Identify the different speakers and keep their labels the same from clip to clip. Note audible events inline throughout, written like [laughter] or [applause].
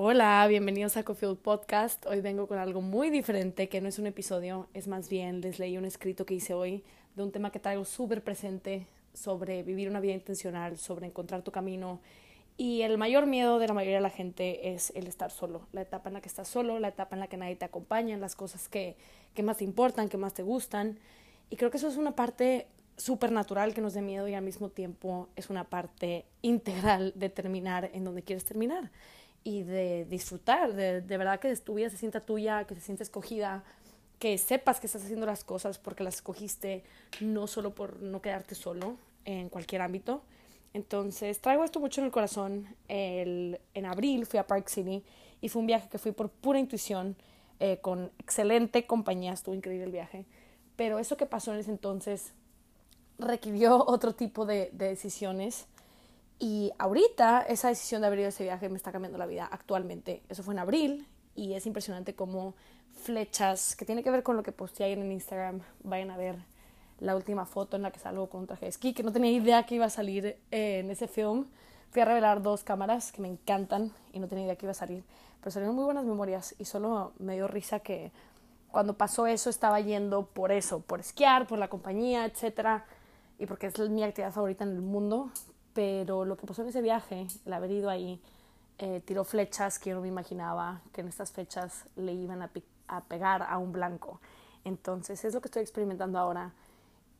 Speaker 1: Hola, bienvenidos a Coffee Podcast. Hoy vengo con algo muy diferente, que no es un episodio, es más bien les leí un escrito que hice hoy de un tema que traigo súper presente sobre vivir una vida intencional, sobre encontrar tu camino. Y el mayor miedo de la mayoría de la gente es el estar solo, la etapa en la que estás solo, la etapa en la que nadie te acompaña, las cosas que, que más te importan, que más te gustan. Y creo que eso es una parte súper natural que nos dé miedo y al mismo tiempo es una parte integral de terminar en donde quieres terminar y de disfrutar, de, de verdad que tu vida se sienta tuya, que se sienta escogida, que sepas que estás haciendo las cosas porque las escogiste, no solo por no quedarte solo en cualquier ámbito. Entonces, traigo esto mucho en el corazón. El, en abril fui a Park City y fue un viaje que fui por pura intuición, eh, con excelente compañía, estuvo increíble el viaje. Pero eso que pasó en ese entonces requirió otro tipo de, de decisiones y ahorita esa decisión de haber ido a ese viaje me está cambiando la vida actualmente. Eso fue en abril y es impresionante cómo flechas, que tiene que ver con lo que posteé ayer en Instagram, vayan a ver la última foto en la que salgo con un traje de esquí, que no tenía idea que iba a salir eh, en ese film. Fui a revelar dos cámaras que me encantan y no tenía idea que iba a salir, pero salieron muy buenas memorias y solo me dio risa que cuando pasó eso estaba yendo por eso, por esquiar, por la compañía, etcétera, y porque es mi actividad favorita en el mundo, pero lo que pasó en ese viaje, el haber ido ahí, eh, tiró flechas que yo no me imaginaba que en estas fechas le iban a, pegar a un blanco. Entonces es lo que estoy experimentando ahora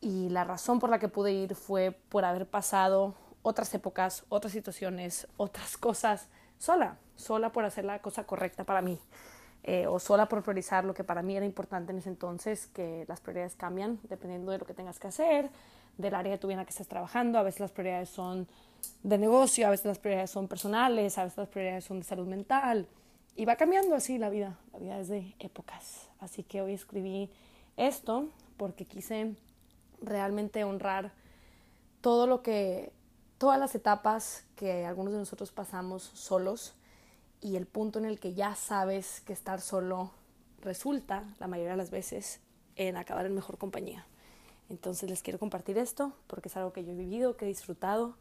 Speaker 1: y la razón por la que pude ir fue por haber pasado otras épocas, otras situaciones, otras cosas sola, sola por hacer la cosa correcta para mí. Eh, o sola por priorizar lo que para mí era importante en ese entonces, que las prioridades cambian dependiendo de lo que tengas que hacer, del área de tu vida en la que estés trabajando. A veces las prioridades son de negocio, a veces las prioridades son personales, a veces las prioridades son de salud mental. Y va cambiando así la vida, la vida es de épocas. Así que hoy escribí esto porque quise realmente honrar todo lo que, todas las etapas que algunos de nosotros pasamos solos y el punto en el que ya sabes que estar solo resulta, la mayoría de las veces, en acabar en mejor compañía. Entonces les quiero compartir esto porque es algo que yo he vivido, que he disfrutado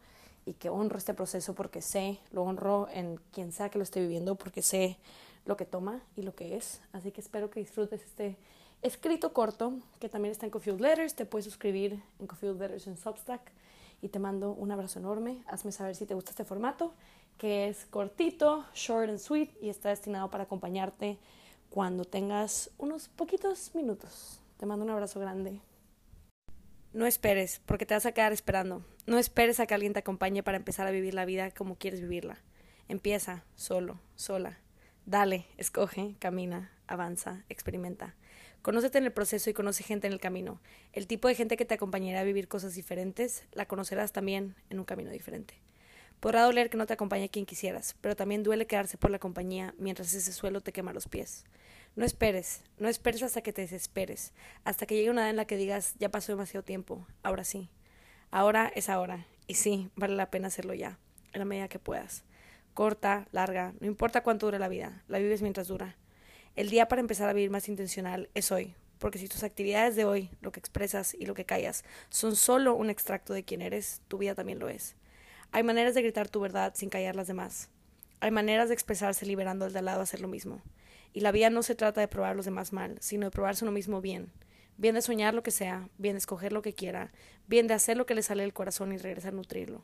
Speaker 1: y que honro este proceso porque sé, lo honro en quien sea que lo esté viviendo porque sé lo que toma y lo que es. Así que espero que disfrutes este escrito corto que también está en Cofield Letters. Te puedes suscribir en Cofield Letters en Substack y te mando un abrazo enorme. Hazme saber si te gusta este formato que es cortito, short and sweet y está destinado para acompañarte cuando tengas unos poquitos minutos. Te mando un abrazo grande. No esperes, porque te vas a quedar esperando. No esperes a que alguien te acompañe para empezar a vivir la vida como quieres vivirla. Empieza solo, sola. Dale, escoge, camina, avanza, experimenta. Conócete en el proceso y conoce gente en el camino. El tipo de gente que te acompañará a vivir cosas diferentes, la conocerás también en un camino diferente. Podrá doler que no te acompañe quien quisieras, pero también duele quedarse por la compañía mientras ese suelo te quema los pies. No esperes, no esperes hasta que te desesperes, hasta que llegue una edad en la que digas, ya pasó demasiado tiempo, ahora sí. Ahora es ahora, y sí, vale la pena hacerlo ya, en la medida que puedas. Corta, larga, no importa cuánto dure la vida, la vives mientras dura. El día para empezar a vivir más intencional es hoy, porque si tus actividades de hoy, lo que expresas y lo que callas, son solo un extracto de quién eres, tu vida también lo es. Hay maneras de gritar tu verdad sin callar las demás. Hay maneras de expresarse liberando al de al lado a hacer lo mismo. Y la vida no se trata de probar los demás mal, sino de probarse uno mismo bien. Bien de soñar lo que sea, bien de escoger lo que quiera, bien de hacer lo que le sale del corazón y regresar a nutrirlo.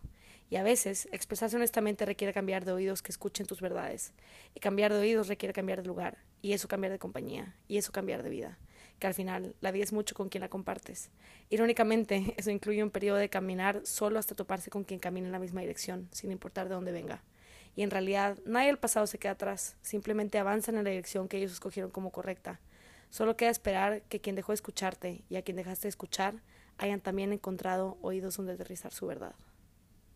Speaker 1: Y a veces, expresarse honestamente requiere cambiar de oídos que escuchen tus verdades. Y cambiar de oídos requiere cambiar de lugar. Y eso cambiar de compañía. Y eso cambiar de vida que al final la vida es mucho con quien la compartes. Irónicamente, [laughs] eso incluye un periodo de caminar solo hasta toparse con quien camina en la misma dirección, sin importar de dónde venga. Y en realidad, nadie del pasado se queda atrás, simplemente avanzan en la dirección que ellos escogieron como correcta. Solo queda esperar que quien dejó de escucharte y a quien dejaste de escuchar hayan también encontrado oídos donde aterrizar su verdad.